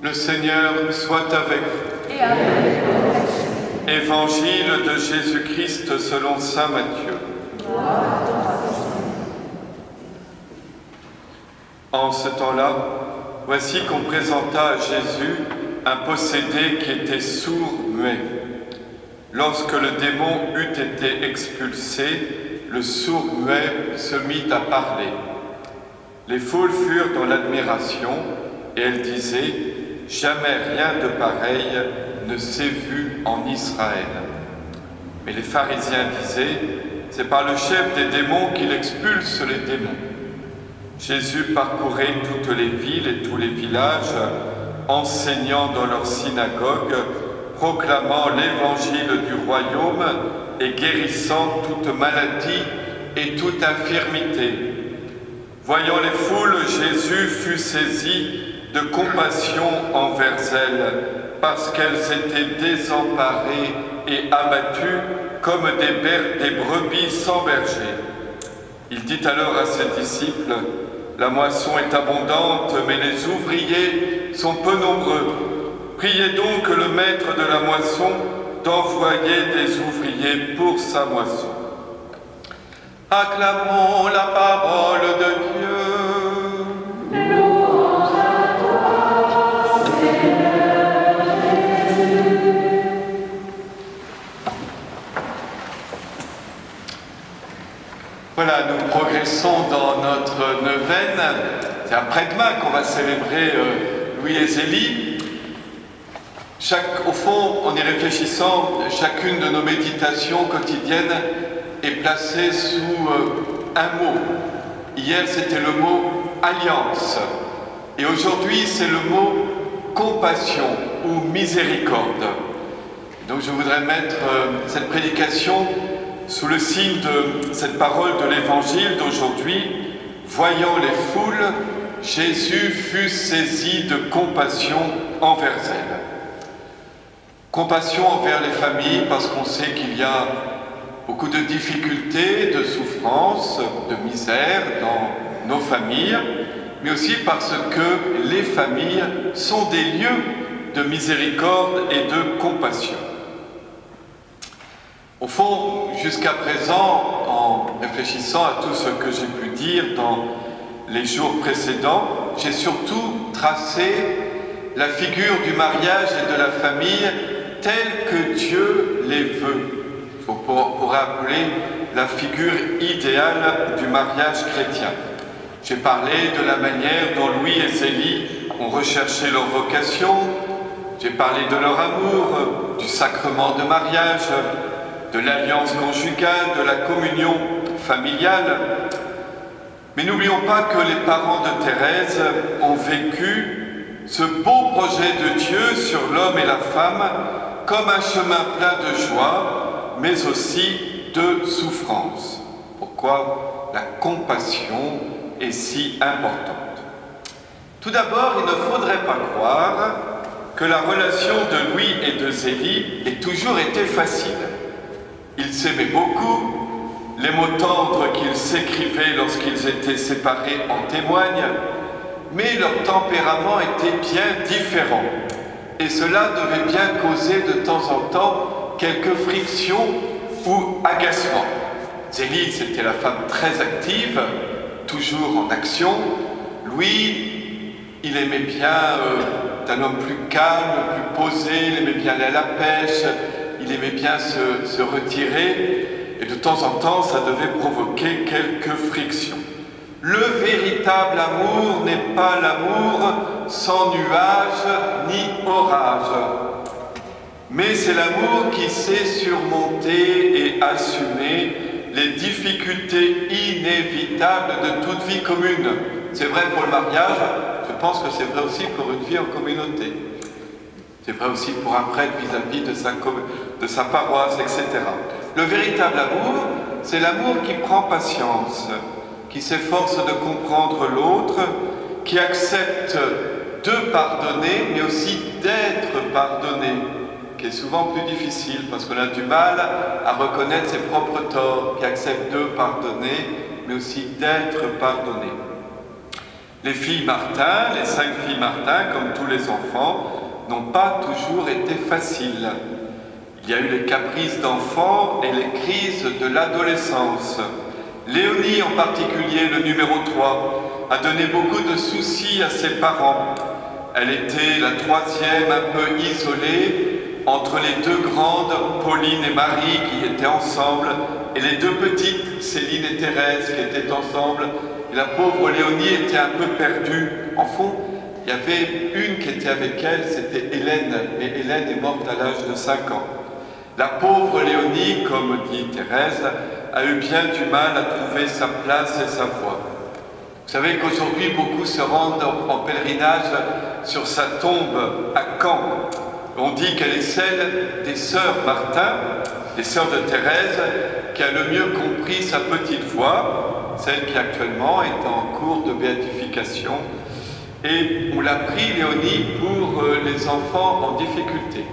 Le Seigneur soit avec vous. et avec votre Évangile de Jésus-Christ selon Saint Matthieu. En ce temps-là, voici qu'on présenta à Jésus un possédé qui était sourd-muet. Lorsque le démon eut été expulsé, le sourd-muet se mit à parler. Les foules furent dans l'admiration et elles disaient Jamais rien de pareil ne s'est vu en Israël. Mais les pharisiens disaient C'est par le chef des démons qu'il expulse les démons. Jésus parcourait toutes les villes et tous les villages, enseignant dans leurs synagogues, proclamant l'évangile du royaume et guérissant toute maladie et toute infirmité. Voyant les foules, Jésus fut saisi de compassion envers elles, parce qu'elles étaient désemparées et abattues comme des, des brebis sans berger. Il dit alors à ses disciples, La moisson est abondante, mais les ouvriers sont peu nombreux. Priez donc le maître de la moisson d'envoyer des ouvriers pour sa moisson. Acclamons la parole de Dieu. C'est après-demain qu'on va célébrer euh, Louis et Zélie. Au fond, en y réfléchissant, chacune de nos méditations quotidiennes est placée sous euh, un mot. Hier, c'était le mot alliance. Et aujourd'hui, c'est le mot compassion ou miséricorde. Donc je voudrais mettre euh, cette prédication sous le signe de cette parole de l'évangile d'aujourd'hui. Voyant les foules, Jésus fut saisi de compassion envers elles. Compassion envers les familles parce qu'on sait qu'il y a beaucoup de difficultés, de souffrances, de misère dans nos familles, mais aussi parce que les familles sont des lieux de miséricorde et de compassion. Au fond, jusqu'à présent, en réfléchissant à tout ce que j'ai pu dire dans les jours précédents, j'ai surtout tracé la figure du mariage et de la famille telle que Dieu les veut. Il faut pour, pour appeler la figure idéale du mariage chrétien. J'ai parlé de la manière dont Louis et Zélie ont recherché leur vocation. J'ai parlé de leur amour, du sacrement de mariage, de l'alliance conjugale, de la communion familiale. Mais n'oublions pas que les parents de Thérèse ont vécu ce beau projet de Dieu sur l'homme et la femme comme un chemin plein de joie, mais aussi de souffrance. Pourquoi la compassion est si importante? Tout d'abord, il ne faudrait pas croire que la relation de Louis et de Zélie ait toujours été facile. Ils s'aimaient beaucoup, les mots tendres qu'ils s'écrivaient lorsqu'ils étaient séparés en témoignent, mais leur tempérament était bien différent. Et cela devait bien causer de temps en temps quelques frictions ou agacements. Zélie, c'était la femme très active, toujours en action. Louis, il aimait bien euh, un homme plus calme, plus posé, il aimait bien aller à la pêche, il aimait bien se, se, retirer, et de temps en temps, ça devait provoquer quelques frictions. Le véritable amour n'est pas l'amour sans nuage ni orage, mais c'est l'amour qui sait surmonter et assumer les difficultés inévitables de toute vie commune. C'est vrai pour le mariage, je pense que c'est vrai aussi pour une vie en communauté. C'est vrai aussi pour un prêtre vis-à-vis de sa paroisse, etc. Le véritable amour, c'est l'amour qui prend patience, qui s'efforce de comprendre l'autre, qui accepte de pardonner, mais aussi d'être pardonné, qui est souvent plus difficile parce qu'on a du mal à reconnaître ses propres torts, qui accepte de pardonner, mais aussi d'être pardonné. Les filles Martin, les cinq filles Martin, comme tous les enfants, n'ont pas toujours été faciles. Il y a eu les caprices d'enfants et les crises de l'adolescence. Léonie en particulier, le numéro 3, a donné beaucoup de soucis à ses parents. Elle était la troisième un peu isolée entre les deux grandes, Pauline et Marie, qui étaient ensemble, et les deux petites, Céline et Thérèse, qui étaient ensemble. La pauvre Léonie était un peu perdue. En fond, il y avait une qui était avec elle, c'était Hélène, mais Hélène est morte à l'âge de 5 ans. La pauvre Léonie, comme dit Thérèse, a eu bien du mal à trouver sa place et sa voie. Vous savez qu'aujourd'hui, beaucoup se rendent en pèlerinage sur sa tombe à Caen. On dit qu'elle est celle des sœurs Martin, des sœurs de Thérèse, qui a le mieux compris sa petite voix, celle qui actuellement est en cours de béatification. Et on l'a pris, Léonie, pour euh, les enfants en difficulté.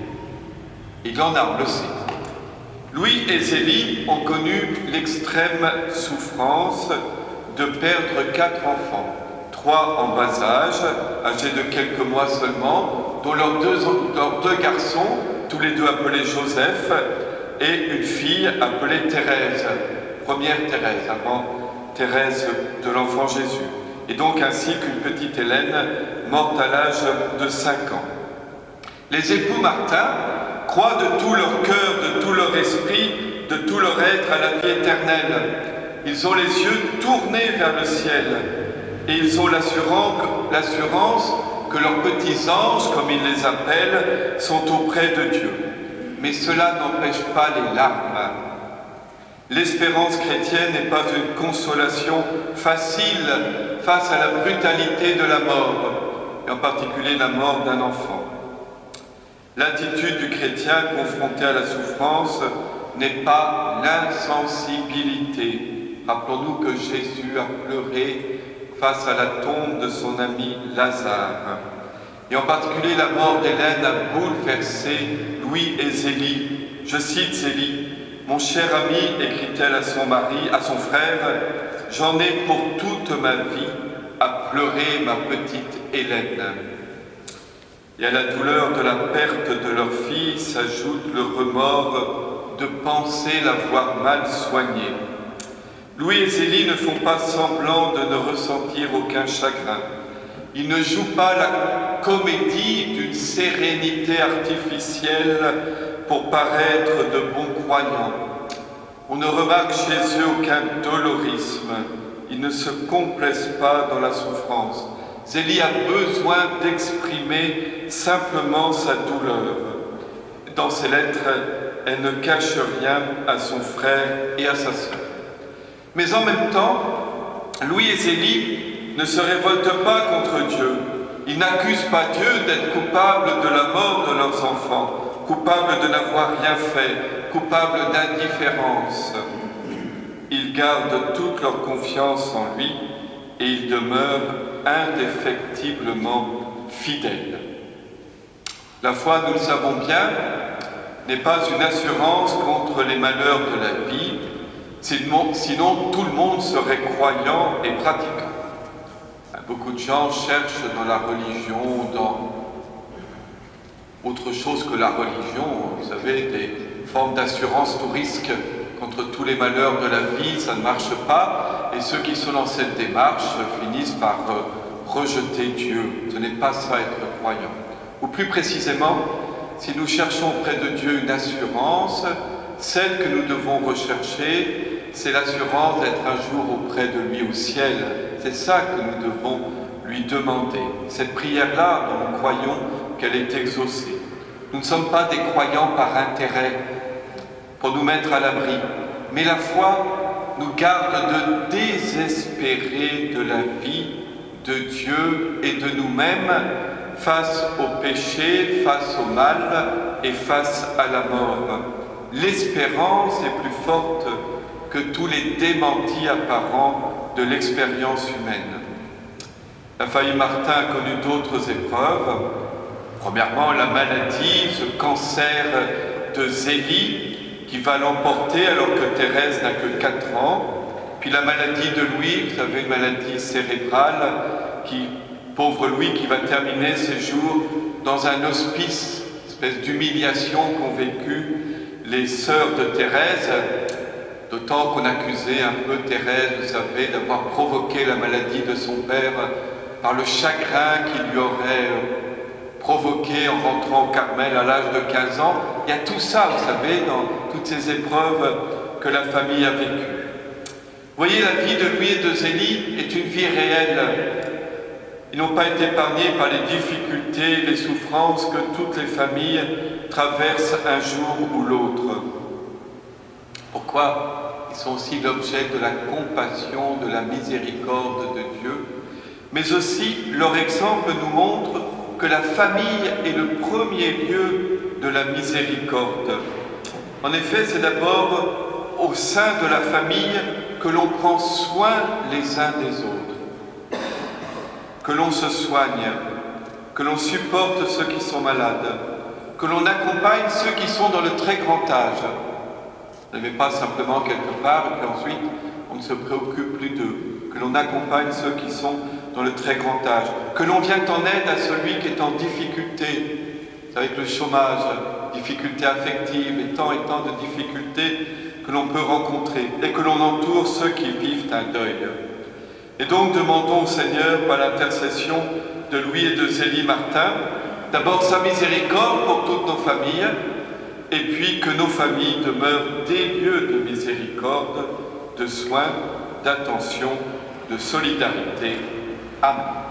Il en a, on. Louis et Zélie ont connu l'extrême souffrance de perdre quatre enfants, trois en bas âge, âgés de quelques mois seulement, dont leurs deux, garçons, tous les deux appelés Joseph, et une fille appelée Thérèse, première Thérèse, avant Thérèse de l'enfant Jésus, et donc ainsi qu'une petite Hélène morte à l'âge de 5 ans. Les époux Martin croient de tout leur cœur, de tout leur esprit, de tout leur être à la vie éternelle. Ils ont les yeux tournés vers le ciel et ils ont l'assurance que leurs petits anges, comme ils les appellent, sont auprès de Dieu. Mais cela n'empêche pas les larmes. L'espérance chrétienne n'est pas une consolation facile face à la brutalité de la mort, et en particulier la mort d'un enfant. L'attitude du chrétien confronté à la souffrance n'est pas l'insensibilité. Rappelons-nous que Jésus a pleuré face à la tombe de son ami Lazare. Et en particulier la mort d'Hélène a bouleversé Louis et Zélie. Je cite Zélie, Mon cher ami, écrit-elle à son mari, à son frère, j'en ai pour toute ma vie à pleurer ma petite Hélène. Et à la douleur de la perte de leur fille s'ajoute le remords de penser l'avoir mal soignée. Louis et Zélie ne font pas semblant de ne ressentir aucun chagrin. Ils ne jouent pas la comédie d'une sérénité artificielle pour paraître de bons croyants. On ne remarque chez eux aucun dolorisme. Ils ne se complaisent pas dans la souffrance. Zélie a besoin d'exprimer simplement sa douleur. Dans ses lettres, elle ne cache rien à son frère et à sa sœur. Mais en même temps, Louis et Zélie ne se révoltent pas contre Dieu. Ils n'accusent pas Dieu d'être coupable de la mort de leurs enfants, coupable de n'avoir rien fait, coupable d'indifférence. Ils gardent toute leur confiance en lui et ils demeurent indéfectiblement fidèle. La foi, nous le savons bien, n'est pas une assurance contre les malheurs de la vie, sinon tout le monde serait croyant et pratiquant. Beaucoup de gens cherchent dans la religion, dans autre chose que la religion, vous savez, des formes d'assurance tout risque contre tous les malheurs de la vie, ça ne marche pas. Et ceux qui sont dans cette démarche finissent par euh, rejeter Dieu. Ce n'est pas ça être croyant. Ou plus précisément, si nous cherchons auprès de Dieu une assurance, celle que nous devons rechercher, c'est l'assurance d'être un jour auprès de lui au ciel. C'est ça que nous devons lui demander. Cette prière-là, nous croyons qu'elle est exaucée. Nous ne sommes pas des croyants par intérêt, pour nous mettre à l'abri. Mais la foi nous garde de désespérer de la vie, de Dieu et de nous-mêmes face au péché, face au mal et face à la mort. L'espérance est plus forte que tous les démentis apparents de l'expérience humaine. La famille Martin a connu d'autres épreuves. Premièrement, la maladie, ce cancer de Zélie, qui va l'emporter alors que Thérèse n'a que 4 ans. Puis la maladie de Louis, vous savez, une maladie cérébrale qui, pauvre Louis, qui va terminer ses jours dans un hospice, espèce d'humiliation qu'ont vécu les sœurs de Thérèse, d'autant qu'on accusait un peu Thérèse, vous savez, d'avoir provoqué la maladie de son père par le chagrin qu'il lui aurait provoqué en rentrant au Carmel à l'âge de 15 ans. Il y a tout ça, vous savez, dans toutes ces épreuves que la famille a vécues. Vous voyez, la vie de Louis et de Zélie est une vie réelle. Ils n'ont pas été épargnés par les difficultés, les souffrances que toutes les familles traversent un jour ou l'autre. Pourquoi Ils sont aussi l'objet de la compassion, de la miséricorde de Dieu, mais aussi leur exemple nous montre que la famille est le premier lieu de la miséricorde. En effet, c'est d'abord au sein de la famille que l'on prend soin les uns des autres, que l'on se soigne, que l'on supporte ceux qui sont malades, que l'on accompagne ceux qui sont dans le très grand âge. Ne met pas simplement quelque part et puis ensuite on ne se préoccupe plus d'eux, que l'on accompagne ceux qui sont dans le très grand âge, que l'on vient en aide à celui qui est en difficulté, avec le chômage, difficultés affectives et tant et tant de difficultés que l'on peut rencontrer, et que l'on entoure ceux qui vivent un deuil. Et donc demandons au Seigneur, par l'intercession de Louis et de Zélie Martin, d'abord sa miséricorde pour toutes nos familles, et puis que nos familles demeurent des lieux de miséricorde, de soins, d'attention, de solidarité. Amen.